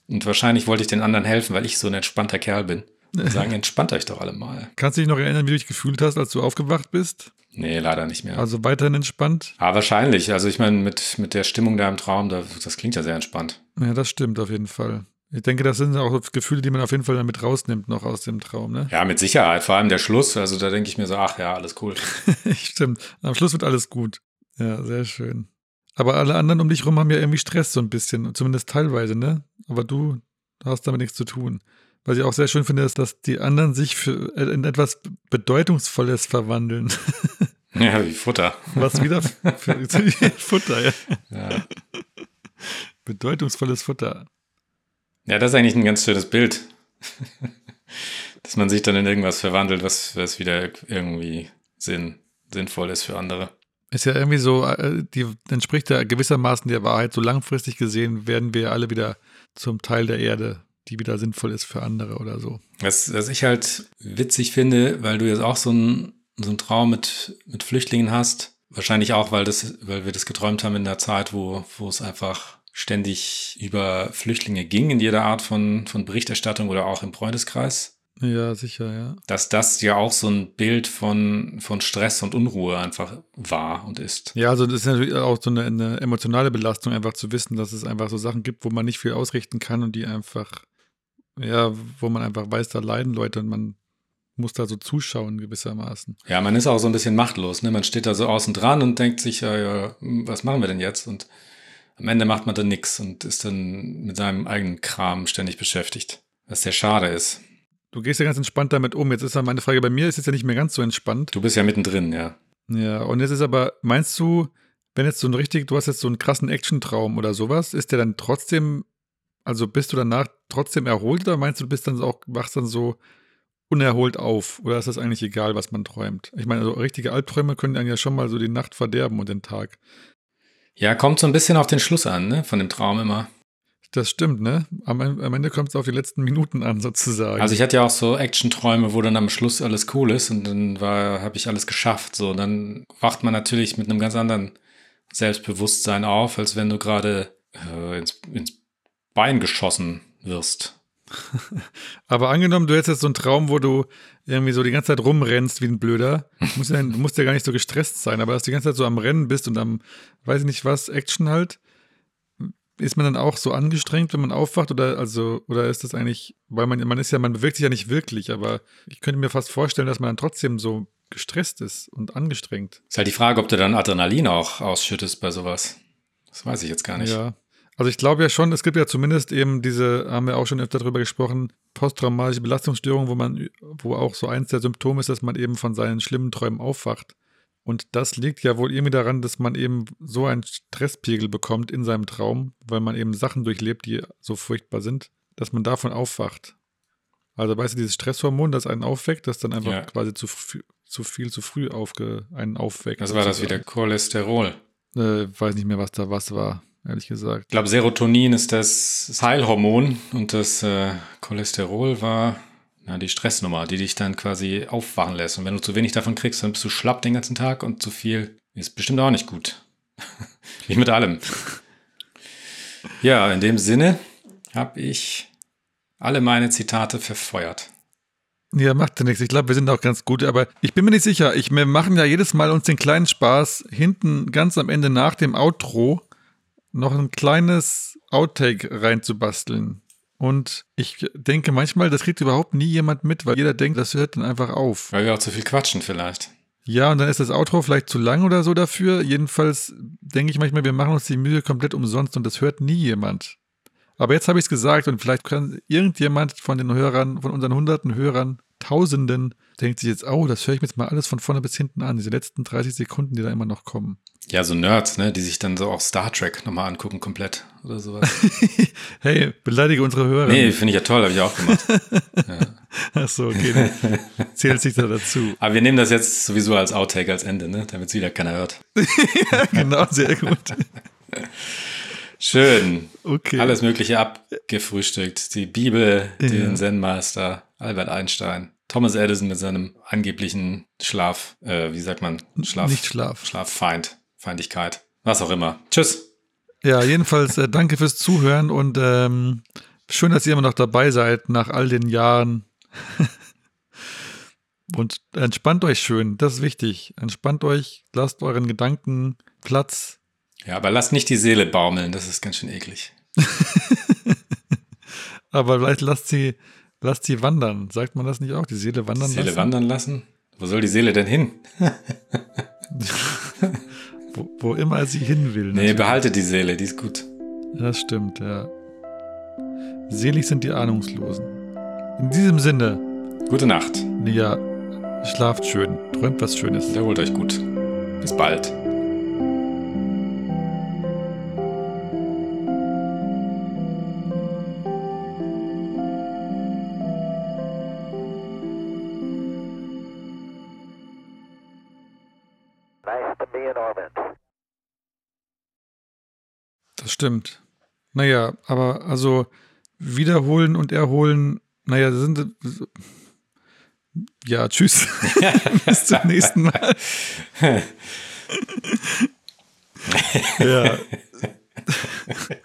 Und wahrscheinlich wollte ich den anderen helfen, weil ich so ein entspannter Kerl bin. Sagen, entspannt euch doch alle mal. Kannst du dich noch erinnern, wie du dich gefühlt hast, als du aufgewacht bist? Nee, leider nicht mehr. Also weiterhin entspannt? Ah, wahrscheinlich. Also ich meine, mit, mit der Stimmung da im Traum, das, das klingt ja sehr entspannt. Ja, das stimmt auf jeden Fall. Ich denke, das sind auch Gefühle, die man auf jeden Fall damit rausnimmt, noch aus dem Traum, ne? Ja, mit Sicherheit. Vor allem der Schluss. Also da denke ich mir so, ach ja, alles cool. Stimmt. Am Schluss wird alles gut. Ja, sehr schön. Aber alle anderen um dich rum haben ja irgendwie Stress so ein bisschen, zumindest teilweise, ne? Aber du hast damit nichts zu tun. Was ich auch sehr schön finde, ist, dass die anderen sich für äh, in etwas Bedeutungsvolles verwandeln. Ja, wie Futter. Was wieder für, für Futter, ja. Ja. Bedeutungsvolles Futter. ja, das ist eigentlich ein ganz schönes Bild. Dass man sich dann in irgendwas verwandelt, was, was wieder irgendwie Sinn, sinnvoll ist für andere. Ist ja irgendwie so, äh, die entspricht ja gewissermaßen der Wahrheit. So langfristig gesehen werden wir alle wieder zum Teil der Erde, die wieder sinnvoll ist für andere oder so. Was, was ich halt witzig finde, weil du jetzt auch so einen so einen Traum mit, mit Flüchtlingen hast, wahrscheinlich auch, weil, das, weil wir das geträumt haben in der Zeit, wo, wo es einfach ständig über Flüchtlinge ging, in jeder Art von, von Berichterstattung oder auch im Freundeskreis, Ja, sicher, ja. dass das ja auch so ein Bild von, von Stress und Unruhe einfach war und ist. Ja, also das ist natürlich auch so eine, eine emotionale Belastung, einfach zu wissen, dass es einfach so Sachen gibt, wo man nicht viel ausrichten kann und die einfach, ja, wo man einfach weiß, da leiden Leute und man muss da so zuschauen gewissermaßen. Ja, man ist auch so ein bisschen machtlos. Ne? Man steht da so außen dran und denkt sich, ja, ja, was machen wir denn jetzt? Und am Ende macht man dann nichts und ist dann mit seinem eigenen Kram ständig beschäftigt. Was sehr schade ist. Du gehst ja ganz entspannt damit um. Jetzt ist ja meine Frage, bei mir ist es ja nicht mehr ganz so entspannt. Du bist ja mittendrin, ja. Ja, und jetzt ist aber, meinst du, wenn jetzt so ein richtig, du hast jetzt so einen krassen Action-Traum oder sowas, ist der dann trotzdem, also bist du danach trotzdem erholt oder meinst du, du bist dann auch, wachst dann so unerholt auf? Oder ist das eigentlich egal, was man träumt? Ich meine, also richtige Albträume können dann ja schon mal so die Nacht verderben und den Tag. Ja, kommt so ein bisschen auf den Schluss an, ne? Von dem Traum immer. Das stimmt, ne? Am, am Ende kommt es auf die letzten Minuten an, sozusagen. Also ich hatte ja auch so Action-Träume, wo dann am Schluss alles cool ist und dann war, habe ich alles geschafft. So, dann wacht man natürlich mit einem ganz anderen Selbstbewusstsein auf, als wenn du gerade äh, ins, ins Bein geschossen wirst. Aber angenommen, du hättest jetzt so einen Traum, wo du irgendwie so die ganze Zeit rumrennst wie ein Blöder. Du musst ja, du musst ja gar nicht so gestresst sein, aber dass du die ganze Zeit so am Rennen bist und am, weiß ich nicht was, Action halt. Ist man dann auch so angestrengt, wenn man aufwacht? Oder also, oder ist das eigentlich, weil man, man ist ja, man bewegt sich ja nicht wirklich, aber ich könnte mir fast vorstellen, dass man dann trotzdem so gestresst ist und angestrengt. Ist halt die Frage, ob du dann Adrenalin auch ausschüttest bei sowas. Das weiß ich jetzt gar nicht. Ja. Also ich glaube ja schon, es gibt ja zumindest eben diese, haben wir auch schon öfter darüber gesprochen, posttraumatische Belastungsstörung, wo man, wo auch so eins der Symptome ist, dass man eben von seinen schlimmen Träumen aufwacht. Und das liegt ja wohl irgendwie daran, dass man eben so einen Stresspegel bekommt in seinem Traum, weil man eben Sachen durchlebt, die so furchtbar sind, dass man davon aufwacht. Also weißt du, dieses Stresshormon, das einen aufweckt, das dann einfach Ja. quasi zu, zu viel zu früh aufge, einen aufweckt. Was war das wieder? Cholesterol. Äh, weiß nicht mehr, was da was war, ehrlich gesagt. Ich glaube, Serotonin ist das Heilhormon und das äh, Cholesterol war na, die Stressnummer, die dich dann quasi aufwachen lässt. Und wenn du zu wenig davon kriegst, dann bist du schlapp den ganzen Tag und zu viel ist bestimmt auch nicht gut. Wie mit allem. Ja, in dem Sinne habe ich alle meine Zitate verfeuert. Ja, macht ja nichts. Ich glaube, wir sind auch ganz gut, aber ich bin mir nicht sicher. Ich, wir machen ja jedes Mal uns den kleinen Spaß, hinten ganz am Ende nach dem Outro noch ein kleines Outtake reinzubasteln. Und ich denke manchmal, das kriegt überhaupt nie jemand mit, weil jeder denkt, das hört dann einfach auf. Weil wir auch zu viel quatschen vielleicht. Ja, und dann ist das Outro vielleicht zu lang oder so dafür. Jedenfalls denke ich manchmal, wir machen uns die Mühe komplett umsonst und das hört nie jemand. Aber jetzt habe ich es gesagt und vielleicht kann irgendjemand von den Hörern, von unseren hunderten Hörern, Tausenden, denkt sich jetzt, oh, das höre ich mir jetzt mal alles von vorne bis hinten an, diese letzten 30 Sekunden, die da immer noch kommen. Ja, so Nerds, ne, die sich dann so auch Star Trek nochmal angucken, komplett oder sowas. hey, beleidige unsere Hörer. nee, finde ich ja toll, habe ich auch gemacht. Ach so, okay, zählt sich da dazu. Aber wir nehmen das jetzt sowieso als Outtake als Ende, ne, damit es wieder keiner hört. genau, sehr gut. Schön. Okay. Alles Mögliche abgefrühstückt. Die Bibel, Ja. den Zen-Meister, Albert Einstein, Thomas Edison mit seinem angeblichen Schlaf, äh, wie sagt man? Schlaf. Nicht Schlaf. Schlaffeind, Feindlichkeit, was auch immer. Tschüss. Ja, jedenfalls äh, danke fürs Zuhören und ähm, schön, dass ihr immer noch dabei seid nach all den Jahren. und entspannt euch schön, das ist wichtig. Entspannt euch, lasst euren Gedanken Platz. Ja, aber lasst nicht die Seele baumeln, das ist ganz schön eklig. Aber vielleicht lasst sie, lasst sie wandern. Sagt man das nicht auch? Die Seele wandern Die Seele lassen? wandern lassen? Wo soll die Seele denn hin? Wo, wo immer sie hin will. Nee, natürlich. behalte die Seele, die ist gut. Das stimmt, ja. Selig sind die Ahnungslosen. In diesem Sinne, Gute Nacht. ja, schlaft schön, träumt was Schönes. Erholt euch gut. Bis bald. Stimmt. Naja, aber also wiederholen und erholen, naja, das sind. Ja, tschüss. Bis zum nächsten Mal. ja,